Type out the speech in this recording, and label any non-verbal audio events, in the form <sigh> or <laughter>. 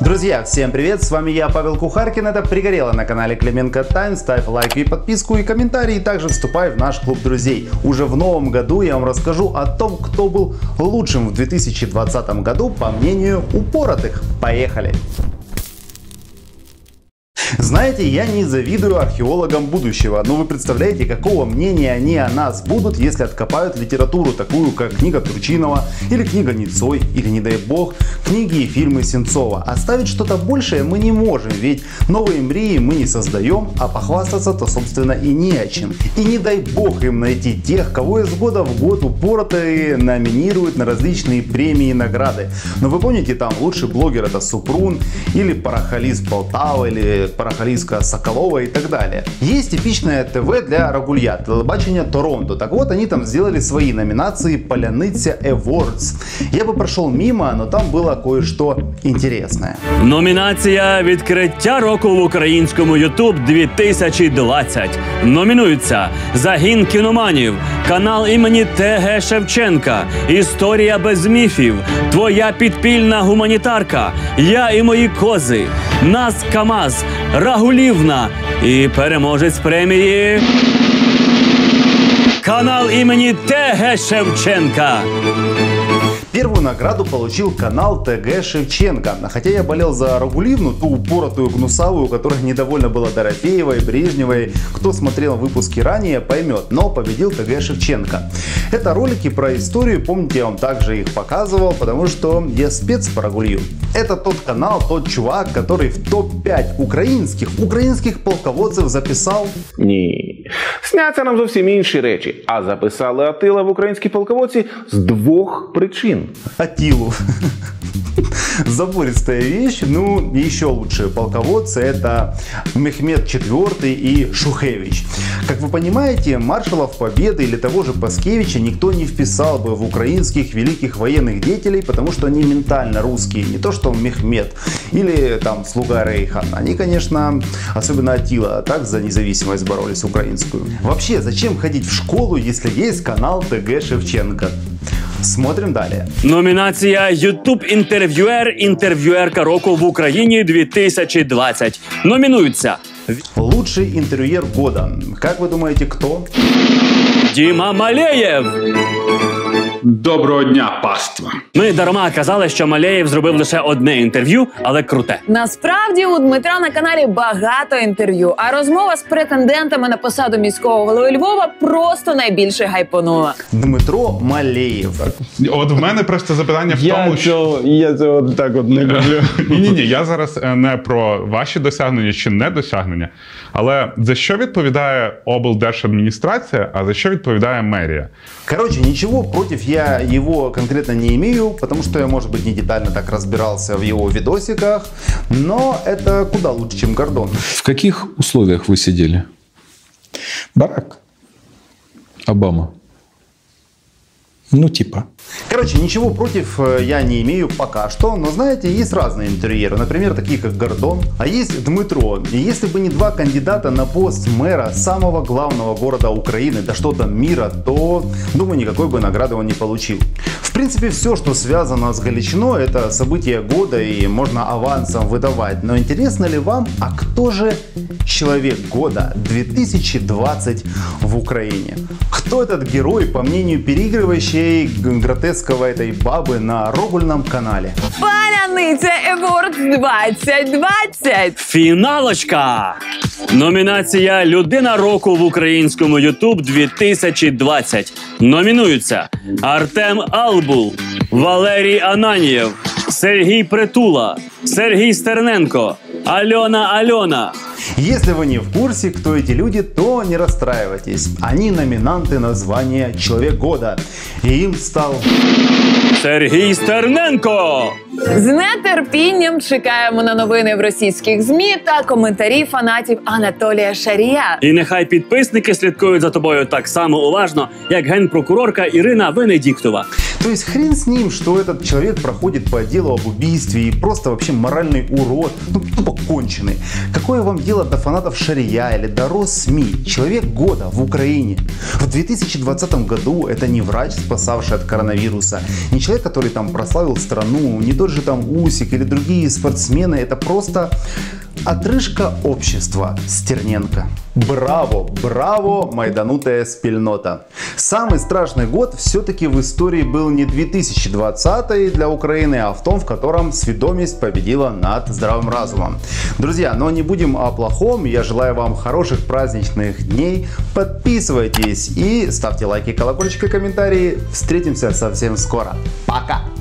Друзья, всем привет, с вами я, Павел Кухаркин, это «Пригорело» на канале Клименко Тайм, ставь лайк и подписку и комментарий, и также вступай в наш клуб друзей. Уже в новом году я вам расскажу о том, кто был лучшим в 2020 году по мнению упоротых. Поехали! Знаете, я не завидую археологам будущего, но вы представляете, какого мнения они о нас будут, если откопают литературу, такую как книга Турчинова, или книга Ницой, или, не дай бог, книги и фильмы Сенцова. Оставить что-то большее мы не можем, ведь новые мрии мы не создаем, а похвастаться-то, собственно, и не о чем. И не дай бог им найти тех, кого из года в год упоротые номинируют на различные премии и награды. Но вы помните, там лучший блогер это Супрун, или Парахалист Полтава, или Парахалиска Соколова и так далее. Есть типичное ТВ для Рагулья, телебачение Торонто. Так вот, они там сделали свои номинации Поляныця Awards. Я бы прошел мимо, но там было кое-что интересное. Номінація відкриття року в українському Ютуб 2020. Номінуються Загін кіноманів, канал імені ТГ Шевченка, Історія без міфів, Твоя підпільна гуманітарка, Я і мої кози, Нас Камаз, Рагулівна і переможець премії. Канал імені ТГ Шевченка. Первую награду получил канал ТГ Шевченко. Хотя я болел за Рагуливну, ту упоротую гнусавую, которая недовольна была Дорофеевой, Брежневой. Кто смотрел выпуски ранее, поймет. Но победил ТГ Шевченко. Это ролики про историю, помните, я вам также их показывал, потому что я спец по Рагулью. Это тот канал, тот чувак, который в топ-5 украинских, украинских полководцев записал Ні. Сняться нам зовсім інші речі. А записали Атила в українські полководці з двох причин. Атилу. <laughs> Забористая вещь. Ну, еще лучшие полководцы это Мехмед IV и Шухевич. Как вы понимаете, маршалов Победы или того же Паскевича никто не вписал бы в украинских великих военных деятелей, потому что они ментально русские. Не то, что Мехмед или там слуга Рейха. Они, конечно, особенно Атила, так за независимость боролись украинскую. Вообще, зачем ходить в школу, если есть канал ТГ Шевченко? Смотрим далее. Номінація Ютуб інтерв'юер інтерв'юерка року в Україні 2020. Номінуються Лучший интерьер года. Как вы думаете, кто? Діма Малеєв. Доброго дня, паства! Ми дарма казали, що Малеєв зробив лише одне інтерв'ю, але круте. Насправді у Дмитра на каналі багато інтерв'ю, а розмова з претендентами на посаду міського голови Львова просто найбільше гайпонула. Дмитро Малеев. От в мене просто запитання в Я тому, що цього, я цього так от не люблю. ні, ні, ні, я зараз е, не про ваші досягнення чи недосягнення, але за що відповідає облдержадміністрація, а за що відповідає мерія? Короче, ничего против я его конкретно не имею, потому что я, может быть, не детально так разбирался в его видосиках, но это куда лучше, чем Гордон. В каких условиях вы сидели? Барак. Обама. Ну, типа. Короче, ничего против э, я не имею пока что, но знаете, есть разные интерьеры, например, такие как Гордон, а есть Дмитро. И если бы не два кандидата на пост мэра самого главного города Украины, да что там мира, то, думаю, никакой бы награды он не получил. В принципе, все, что связано с Галичиной, это событие года и можно авансом выдавать. Но интересно ли вам, а кто же человек года 2020 в Украине? Кто этот герой, по мнению переигрывающей г- гротесковой этой бабы на Рогульном канале? Паляниця Еворд 2020! Фіналочка! Номінація Людина року в українському Ютуб 2020. Номінуються Артем Албул, Валерій Ананієв, Сергій Притула, Сергій Стерненко, Альона Альона. Если вы не в курсе, кто эти люди, то не расстраивайтесь. Они номинанты на звание Человек года. И им стал Сергій Стерненко. З нетерпінням чекаємо на новини в російських змі та коментарі фанатів Анатолія Шарія. І нехай підписники слідкують за тобою так само уважно, як генпрокурорка Ірина Венедіктова. То есть хрен с ним, что этот человек проходит по делу об убийстве и просто вообще моральный урод, ну тупо конченый. Какое вам дело до фанатов Шария или до Россми? Человек года в Украине. В 2020 году это не врач, спасавший от коронавируса, не человек, который там прославил страну, не тот же там Усик или другие спортсмены, это просто Отрыжка общества Стерненко. Браво, браво, майданутая спільнота. Самый страшный год все-таки в истории был не 2020 для Украины, а в том, в котором сведомость победила над здравым разумом. Друзья, но не будем о плохом. Я желаю вам хороших праздничных дней. Подписывайтесь и ставьте лайки, колокольчик и комментарии. Встретимся совсем скоро. Пока!